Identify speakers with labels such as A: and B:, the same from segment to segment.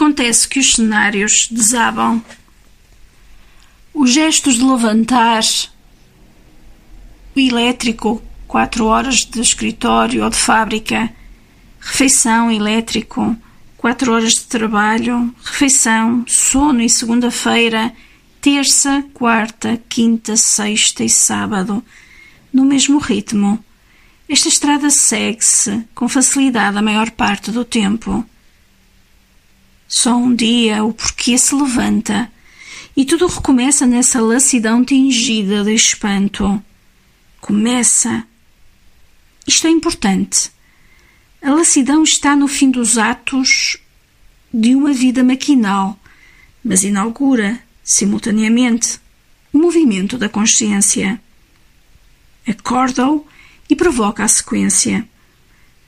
A: acontece que os cenários desabam. Os gestos de levantar, o elétrico, quatro horas de escritório ou de fábrica, refeição elétrico, quatro horas de trabalho, refeição, sono e segunda-feira, terça, quarta, quinta, sexta e sábado, no mesmo ritmo. Esta estrada segue-se com facilidade a maior parte do tempo. Só um dia o porquê se levanta e tudo recomeça nessa lassidão tingida de espanto. Começa. Isto é importante. A lassidão está no fim dos atos de uma vida maquinal, mas inaugura, simultaneamente, o movimento da consciência. Acorda-o e provoca a sequência.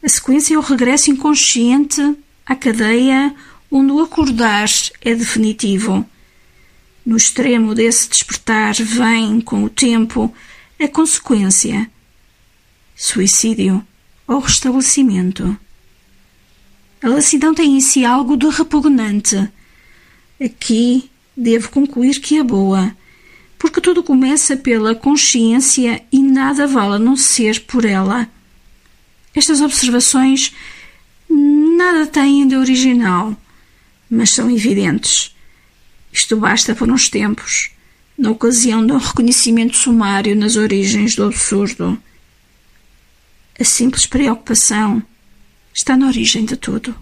A: A sequência é o regresso inconsciente à cadeia onde o acordar é definitivo. No extremo desse despertar vem, com o tempo, a consequência: suicídio ou restabelecimento. A lassidão tem em si algo de repugnante. Aqui devo concluir que é boa, porque tudo começa pela consciência e nada vale a não ser por ela. Estas observações nada têm de original, mas são evidentes. Isto basta por uns tempos, na ocasião de um reconhecimento sumário nas origens do absurdo. A simples preocupação está na origem de tudo.